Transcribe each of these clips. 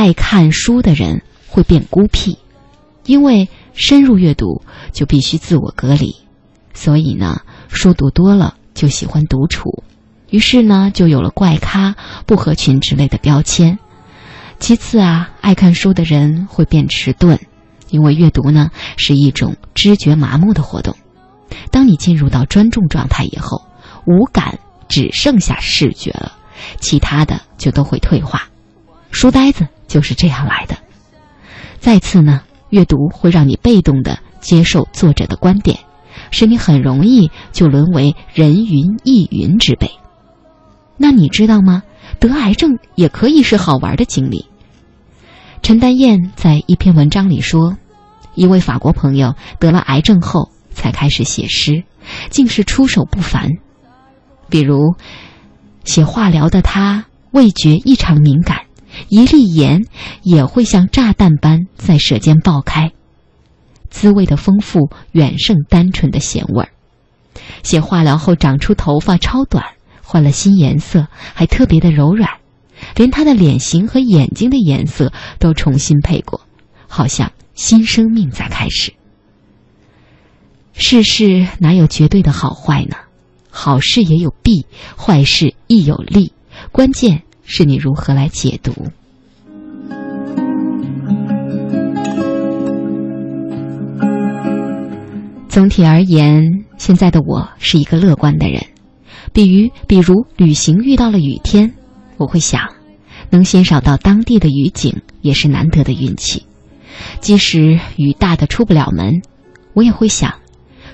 爱看书的人会变孤僻，因为深入阅读就必须自我隔离，所以呢，书读多了就喜欢独处，于是呢，就有了怪咖、不合群之类的标签。其次啊，爱看书的人会变迟钝，因为阅读呢是一种知觉麻木的活动。当你进入到专注状态以后，五感只剩下视觉了，其他的就都会退化。书呆子就是这样来的。再次呢，阅读会让你被动的接受作者的观点，使你很容易就沦为人云亦云之辈。那你知道吗？得癌症也可以是好玩的经历。陈丹燕在一篇文章里说，一位法国朋友得了癌症后才开始写诗，竟是出手不凡。比如，写化疗的他味觉异常敏感。一粒盐也会像炸弹般在舌尖爆开，滋味的丰富远胜单纯的咸味儿。写化疗后长出头发超短，换了新颜色，还特别的柔软，连他的脸型和眼睛的颜色都重新配过，好像新生命在开始。世事哪有绝对的好坏呢？好事也有弊，坏事亦有利，关键。是你如何来解读？总体而言，现在的我是一个乐观的人。比如，比如旅行遇到了雨天，我会想，能欣赏到当地的雨景也是难得的运气。即使雨大的出不了门，我也会想，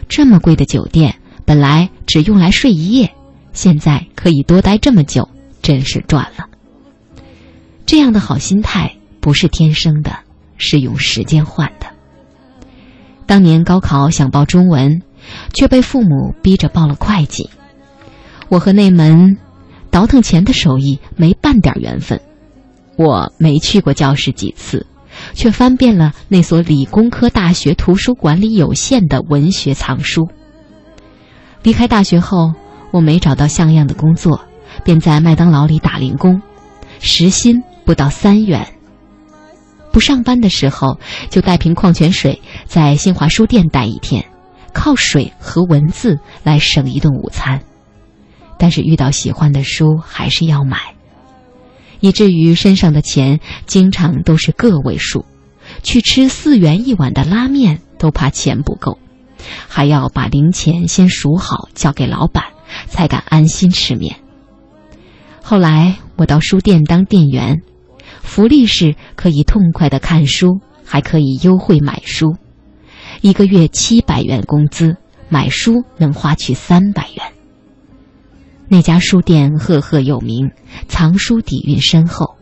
这么贵的酒店本来只用来睡一夜，现在可以多待这么久。真是赚了。这样的好心态不是天生的，是用时间换的。当年高考想报中文，却被父母逼着报了会计。我和那门倒腾钱的手艺没半点缘分。我没去过教室几次，却翻遍了那所理工科大学图书馆里有限的文学藏书。离开大学后，我没找到像样的工作。便在麦当劳里打零工，时薪不到三元。不上班的时候，就带瓶矿泉水在新华书店待一天，靠水和文字来省一顿午餐。但是遇到喜欢的书还是要买，以至于身上的钱经常都是个位数，去吃四元一碗的拉面都怕钱不够，还要把零钱先数好交给老板，才敢安心吃面。后来我到书店当店员，福利是可以痛快的看书，还可以优惠买书。一个月七百元工资，买书能花去三百元。那家书店赫赫有名，藏书底蕴深厚。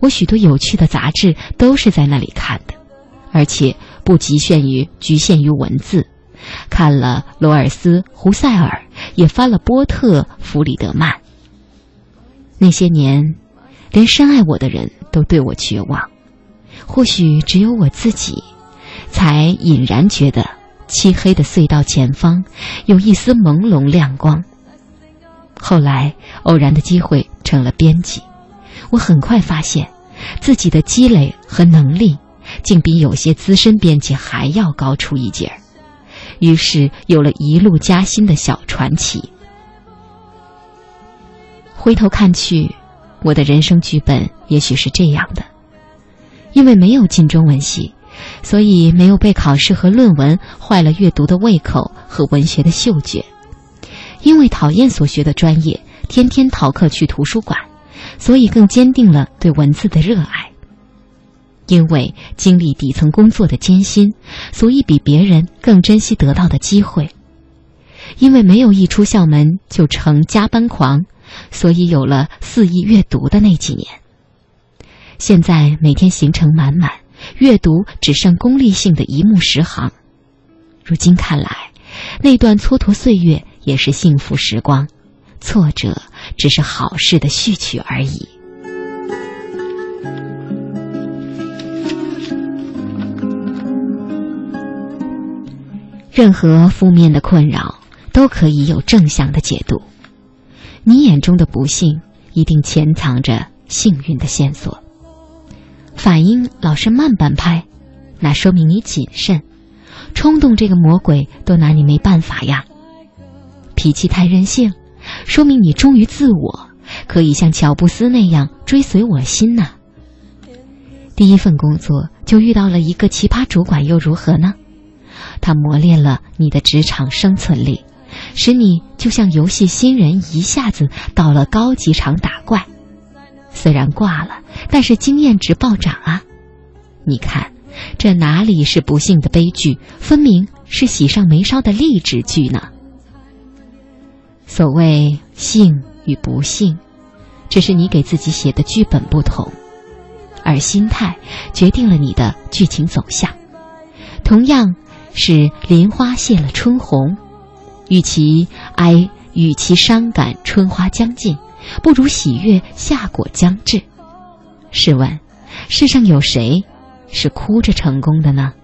我许多有趣的杂志都是在那里看的，而且不局限于局限于文字，看了罗尔斯、胡塞尔，也翻了波特、弗里德曼。那些年，连深爱我的人都对我绝望，或许只有我自己，才隐然觉得漆黑的隧道前方有一丝朦胧亮光。后来偶然的机会成了编辑，我很快发现，自己的积累和能力，竟比有些资深编辑还要高出一截儿，于是有了一路加薪的小传奇。回头看去，我的人生剧本也许是这样的：因为没有进中文系，所以没有被考试和论文坏了阅读的胃口和文学的嗅觉；因为讨厌所学的专业，天天逃课去图书馆，所以更坚定了对文字的热爱；因为经历底层工作的艰辛，所以比别人更珍惜得到的机会；因为没有一出校门就成加班狂。所以有了肆意阅读的那几年。现在每天行程满满，阅读只剩功利性的一目十行。如今看来，那段蹉跎岁月也是幸福时光，挫折只是好事的序曲而已。任何负面的困扰都可以有正向的解读。你眼中的不幸，一定潜藏着幸运的线索。反应老是慢半拍，那说明你谨慎。冲动这个魔鬼都拿你没办法呀。脾气太任性，说明你忠于自我，可以像乔布斯那样追随我心呐。第一份工作就遇到了一个奇葩主管，又如何呢？他磨练了你的职场生存力，使你就像游戏新人，一下子到了高级场打怪。虽然挂了，但是经验值暴涨啊！你看，这哪里是不幸的悲剧，分明是喜上眉梢的励志剧呢？所谓幸与不幸，只是你给自己写的剧本不同。而心态决定了你的剧情走向，同样是林花谢了春红，与其哀，与其伤感春花将尽，不如喜悦夏果将至。试问，世上有谁是哭着成功的呢？